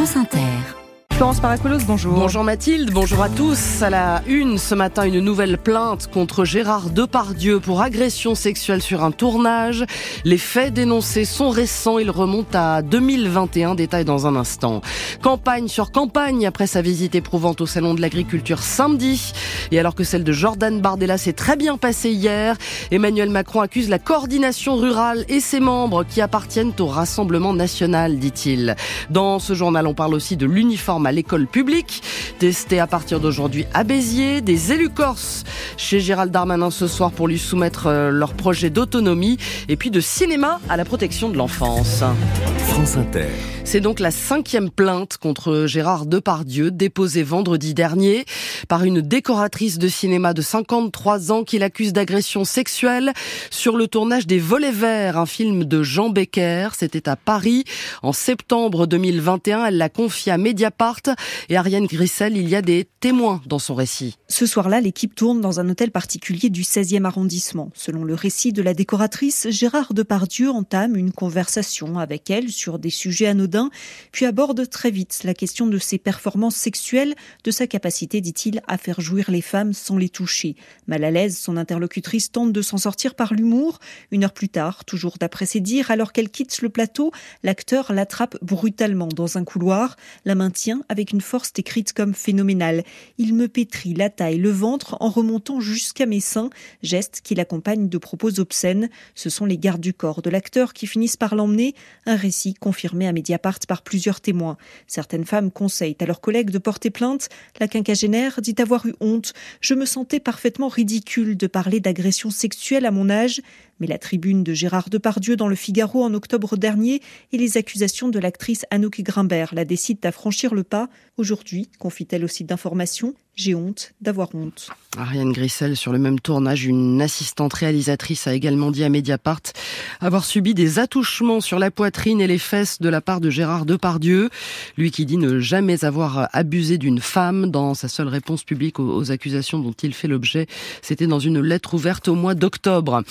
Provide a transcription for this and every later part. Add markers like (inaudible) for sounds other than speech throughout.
France Inter. Bonjour. Bonjour Mathilde, bonjour à tous. À la une, ce matin, une nouvelle plainte contre Gérard Depardieu pour agression sexuelle sur un tournage. Les faits dénoncés sont récents, ils remontent à 2021, détail dans un instant. Campagne sur campagne après sa visite éprouvante au Salon de l'Agriculture samedi. Et alors que celle de Jordan Bardella s'est très bien passée hier, Emmanuel Macron accuse la coordination rurale et ses membres qui appartiennent au Rassemblement national, dit-il. Dans ce journal, on parle aussi de l'uniforme à l'école publique, testé à partir d'aujourd'hui à Béziers, des élus corses chez Gérald Darmanin ce soir pour lui soumettre euh, leur projet d'autonomie, et puis de cinéma à la protection de l'enfance. France Inter. C'est donc la cinquième plainte contre Gérard Depardieu, déposée vendredi dernier par une décoratrice de cinéma de 53 ans qui l'accuse d'agression sexuelle sur le tournage des Volets Verts, un film de Jean Becker. C'était à Paris en septembre 2021. Elle l'a confié à Mediapart et Ariane Grissel, il y a des témoins dans son récit. Ce soir-là, l'équipe tourne dans un hôtel particulier du 16e arrondissement. Selon le récit de la décoratrice, Gérard Depardieu entame une conversation avec elle sur des sujets anodins, puis aborde très vite la question de ses performances sexuelles, de sa capacité, dit-il, à faire jouir les femmes sans les toucher. Mal à l'aise, son interlocutrice tente de s'en sortir par l'humour. Une heure plus tard, toujours d'après ses dires, alors qu'elle quitte le plateau, l'acteur l'attrape brutalement dans un couloir, la maintient avec une force décrite comme phénoménale. Il me pétrit la taille, le ventre en remontant jusqu'à mes seins, geste qui l'accompagne de propos obscènes. Ce sont les gardes du corps de l'acteur qui finissent par l'emmener, un récit confirmé à Mediapart par plusieurs témoins. Certaines femmes conseillent à leurs collègues de porter plainte. La quinquagénaire dit avoir eu honte. Je me sentais parfaitement ridicule de parler d'agression sexuelle à mon âge. Mais la tribune de Gérard Depardieu dans le Figaro en octobre dernier et les accusations de l'actrice Anouk Grimbert la décident à franchir le pas. Aujourd'hui, confie-t-elle au site d'information, j'ai honte d'avoir honte. Ariane Grissel, sur le même tournage, une assistante réalisatrice a également dit à Mediapart avoir subi des attouchements sur la poitrine et les fesses de la part de Gérard Depardieu. Lui qui dit ne jamais avoir abusé d'une femme dans sa seule réponse publique aux accusations dont il fait l'objet. C'était dans une lettre ouverte au mois d'octobre.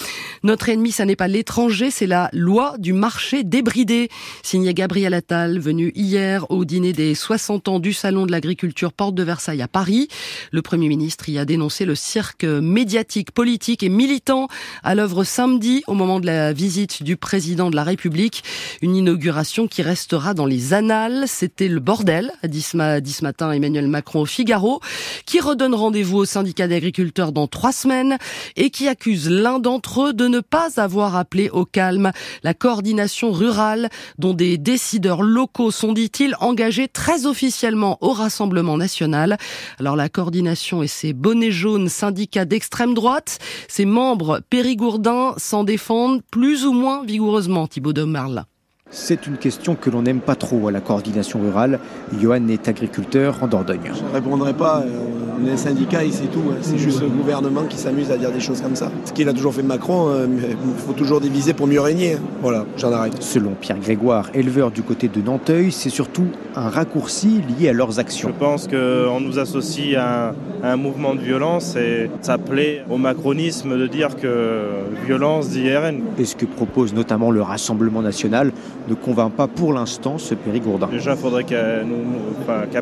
Notre ennemi, ça n'est pas l'étranger, c'est la loi du marché débridé. Signé Gabriel Attal, venu hier au dîner des 60 ans du Salon de l'Agriculture Porte de Versailles à Paris. Le Premier ministre y a dénoncé le cirque médiatique, politique et militant à l'œuvre samedi au moment de la visite du président de la République. Une inauguration qui restera dans les annales. C'était le bordel, a dit ce, matin Emmanuel Macron au Figaro, qui redonne rendez-vous au syndicat d'agriculteurs dans trois semaines et qui accuse l'un d'entre eux de ne pas avoir appelé au calme la coordination rurale dont des décideurs locaux sont, dit-il, engagés très officiellement au Rassemblement national. Alors la coordination et ses bonnets jaunes syndicats d'extrême droite, ses membres périgourdins s'en défendent plus ou moins vigoureusement, Thibaut de Marlin. C'est une question que l'on n'aime pas trop à la coordination rurale. Johan est agriculteur en Dordogne. Je ne répondrai pas. Euh, on est un syndicat et c'est tout. Hein. C'est juste le gouvernement qui s'amuse à dire des choses comme ça. Ce qu'il a toujours fait Macron, euh, il faut toujours diviser pour mieux régner. Hein. Voilà, j'en arrête. Selon Pierre Grégoire, éleveur du côté de Nanteuil, c'est surtout un raccourci lié à leurs actions. Je pense qu'on nous associe à un, mouvement de violence et ça plaît au macronisme de dire que violence dit RN. Et ce que propose notamment le Rassemblement national ne convainc pas pour l'instant ce Périgourdin. Déjà, il faudrait qu'elle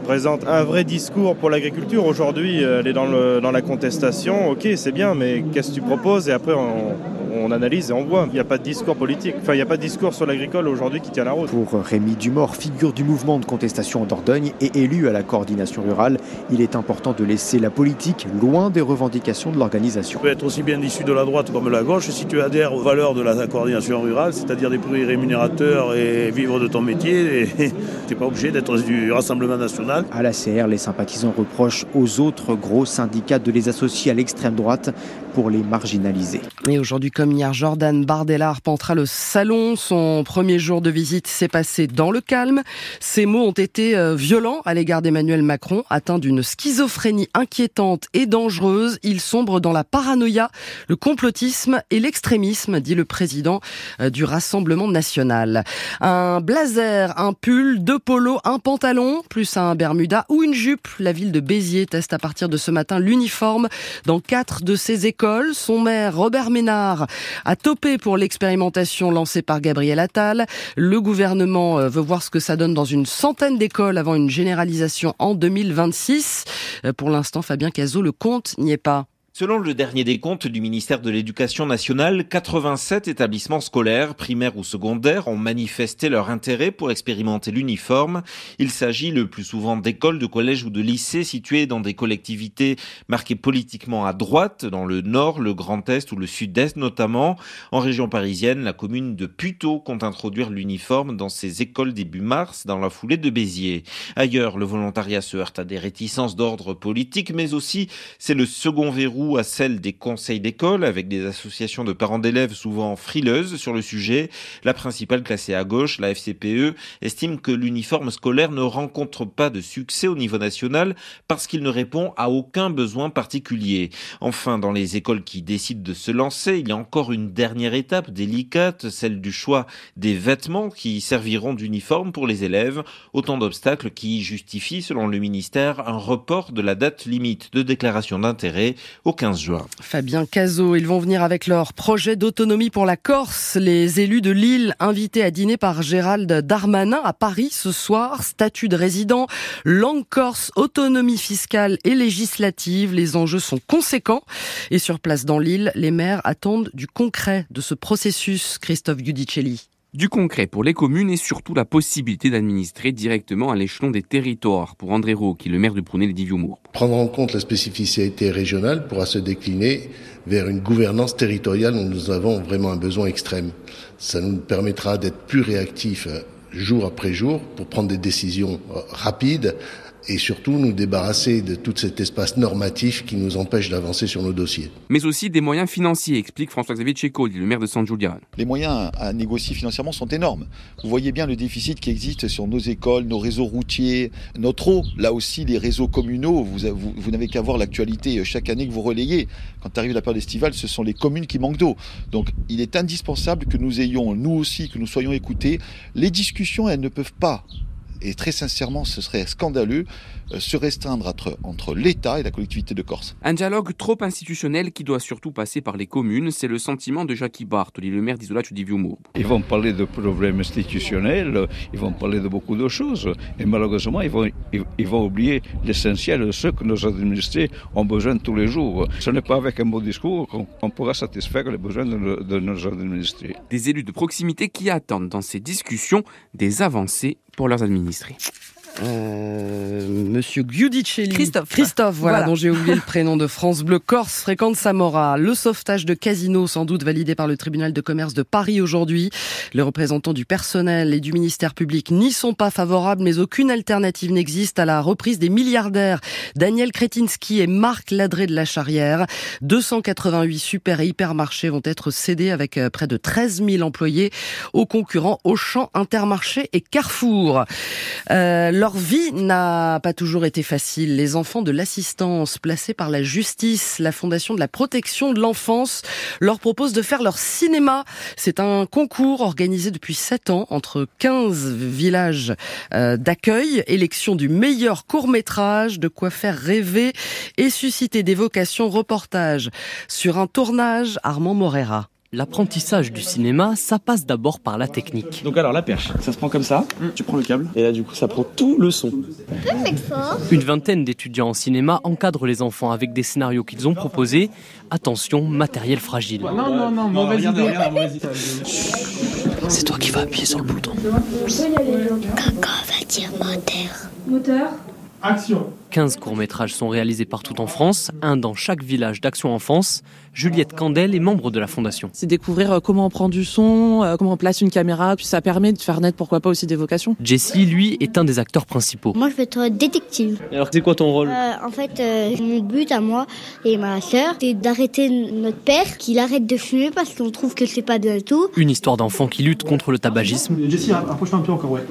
présente un vrai discours pour l'agriculture. Aujourd'hui, elle est dans, le, dans la contestation. Ok, c'est bien, mais qu'est-ce que tu proposes? Et après, on, on analyse et on voit. Il n'y a pas de discours politique. Enfin, il n'y a pas de discours sur l'agricole aujourd'hui qui tient la route. Pour Rémi Dumort, figure du mouvement de contestation en Dordogne et élu à la coordination rurale, il est important de laisser la politique loin des revendications de l'organisation. Tu peux être aussi bien issu de la droite comme de la gauche si tu adhères aux valeurs de la coordination rurale, c'est-à-dire des prix rémunérateurs et vivre de ton métier. tu (laughs) n'es pas obligé d'être du Rassemblement national. À la CR, les sympathisants reprochent aux autres gros syndicats de les associer à l'extrême droite pour les marginaliser. Et aujourd'hui, comme hier, Jordan Bardella arpentera le salon. Son premier jour de visite s'est passé dans le calme. Ses mots ont été euh, violents à l'égard d'Emmanuel Macron, atteint d'une schizophrénie inquiétante et dangereuse. Il sombre dans la paranoïa, le complotisme et l'extrémisme, dit le président euh, du Rassemblement national. Un blazer, un pull, deux polos, un pantalon, plus un bermuda ou une jupe. La ville de Béziers teste à partir de ce matin l'uniforme dans quatre de ses écoles son maire Robert Ménard a topé pour l'expérimentation lancée par Gabriel Attal. Le gouvernement euh, veut voir ce que ça donne dans une centaine d'écoles avant une généralisation en 2026. Euh, pour l'instant, Fabien Cazot, le compte n'y est pas. Selon le dernier décompte du ministère de l'Éducation nationale, 87 établissements scolaires, primaires ou secondaires, ont manifesté leur intérêt pour expérimenter l'uniforme. Il s'agit le plus souvent d'écoles, de collèges ou de lycées situés dans des collectivités marquées politiquement à droite, dans le nord, le Grand Est ou le Sud-Est notamment. En région parisienne, la commune de Puteaux compte introduire l'uniforme dans ses écoles début mars, dans la foulée de Béziers. Ailleurs, le volontariat se heurte à des réticences d'ordre politique, mais aussi c'est le second verrou à celle des conseils d'école, avec des associations de parents d'élèves souvent frileuses sur le sujet. La principale classée à gauche, la FCPE, estime que l'uniforme scolaire ne rencontre pas de succès au niveau national parce qu'il ne répond à aucun besoin particulier. Enfin, dans les écoles qui décident de se lancer, il y a encore une dernière étape délicate, celle du choix des vêtements qui serviront d'uniforme pour les élèves. Autant d'obstacles qui justifient, selon le ministère, un report de la date limite de déclaration d'intérêt au 15 juin. Fabien Cazot, ils vont venir avec leur projet d'autonomie pour la Corse. Les élus de Lille invités à dîner par Gérald Darmanin à Paris ce soir. Statut de résident, langue corse, autonomie fiscale et législative. Les enjeux sont conséquents. Et sur place dans Lille, les maires attendent du concret de ce processus. Christophe Gudicelli du concret pour les communes et surtout la possibilité d'administrer directement à l'échelon des territoires pour André Roux, qui est le maire de Prounet les Diviomour. Prendre en compte la spécificité régionale pourra se décliner vers une gouvernance territoriale dont nous avons vraiment un besoin extrême. Ça nous permettra d'être plus réactifs euh, jour après jour pour prendre des décisions euh, rapides et surtout nous débarrasser de tout cet espace normatif qui nous empêche d'avancer sur nos dossiers. Mais aussi des moyens financiers, explique François-Xavier Tchéco, le maire de San Giuliano. Les moyens à négocier financièrement sont énormes. Vous voyez bien le déficit qui existe sur nos écoles, nos réseaux routiers, notre eau, là aussi les réseaux communaux. Vous, vous, vous n'avez qu'à voir l'actualité chaque année que vous relayez. Quand arrive la période estivale, ce sont les communes qui manquent d'eau. Donc il est indispensable que nous ayons, nous aussi, que nous soyons écoutés. Les discussions, elles ne peuvent pas et très sincèrement, ce serait scandaleux, euh, se restreindre entre, entre l'État et la collectivité de Corse. Un dialogue trop institutionnel qui doit surtout passer par les communes, c'est le sentiment de Jacques Bartoli, le maire d'Isola du Ils vont parler de problèmes institutionnels, ils vont parler de beaucoup de choses, et malheureusement, ils vont, ils, vont oublier l'essentiel, ce que nos administrés ont besoin tous les jours. Ce n'est pas avec un beau discours qu'on pourra satisfaire les besoins de, de nos administrés. Des élus de proximité qui attendent dans ces discussions des avancées pour leurs administrés. Euh, Monsieur Giudicelli. Christophe. Christophe, voilà, dont j'ai oublié le (laughs) prénom de France Bleu Corse fréquente Samora. Le sauvetage de casino, sans doute validé par le tribunal de commerce de Paris aujourd'hui. Les représentants du personnel et du ministère public n'y sont pas favorables, mais aucune alternative n'existe à la reprise des milliardaires Daniel Kretinsky et Marc Ladré de la Charrière. 288 super et hypermarchés vont être cédés avec euh, près de 13 000 employés aux concurrents Auchan, Intermarché et Carrefour. Euh, leur vie n'a pas toujours été facile. Les enfants de l'assistance placés par la justice, la Fondation de la protection de l'enfance, leur propose de faire leur cinéma. C'est un concours organisé depuis 7 ans entre 15 villages euh, d'accueil, élection du meilleur court métrage, de quoi faire rêver et susciter des vocations reportage sur un tournage Armand Morera. L'apprentissage du cinéma, ça passe d'abord par la technique. Donc alors la perche, ça se prend comme ça, tu prends le câble, et là du coup ça prend tout le son. Une vingtaine d'étudiants en cinéma encadrent les enfants avec des scénarios qu'ils ont proposés. Attention, matériel fragile. Non, non, non, mauvaise idée. C'est toi qui vas appuyer sur le bouton. Caca va dire moteur. Moteur Action 15 courts-métrages sont réalisés partout en France, un dans chaque village d'Action Enfance. Juliette Candel est membre de la fondation. C'est découvrir euh, comment on prend du son, euh, comment on place une caméra, puis ça permet de faire naître pourquoi pas aussi des vocations. Jessie, lui, est un des acteurs principaux. Moi, je vais être détective. alors, c'est quoi ton rôle? Euh, En fait, mon but à moi et ma sœur, c'est d'arrêter notre père, qu'il arrête de fumer parce qu'on trouve que c'est pas de tout. Une histoire d'enfant qui lutte contre le tabagisme. Jessie, approche-toi un peu encore, ouais.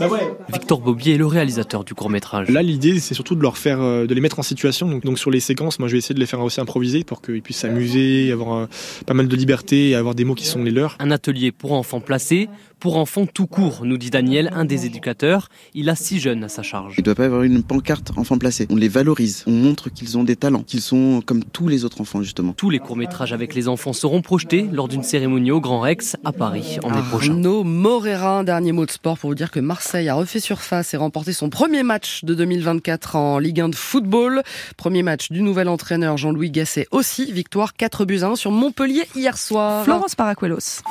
Bah Victor Bobier est le réalisateur du court-métrage. Là, l'idée, c'est surtout de leur faire, euh, de les mettre en situation. Donc, sur les séquences, moi je vais essayer de les faire aussi improviser pour qu'ils puissent s'amuser, avoir euh, pas mal de liberté et avoir des mots qui sont les leurs. Un atelier pour enfants placés pour enfants tout court, nous dit Daniel, un des éducateurs. Il a six jeunes à sa charge. Il ne doit pas y avoir une pancarte enfant placé. On les valorise, on montre qu'ils ont des talents, qu'ils sont comme tous les autres enfants justement. Tous les courts-métrages avec les enfants seront projetés lors d'une cérémonie au Grand Rex à Paris en mai prochain. Arnaud Morera, un dernier mot de sport pour vous dire que Marseille a refait surface et remporté son premier match de 2024 en Ligue 1 de football. Premier match du nouvel entraîneur Jean-Louis Gasset aussi. Victoire 4 buts 1 sur Montpellier hier soir. Florence Paracuelos.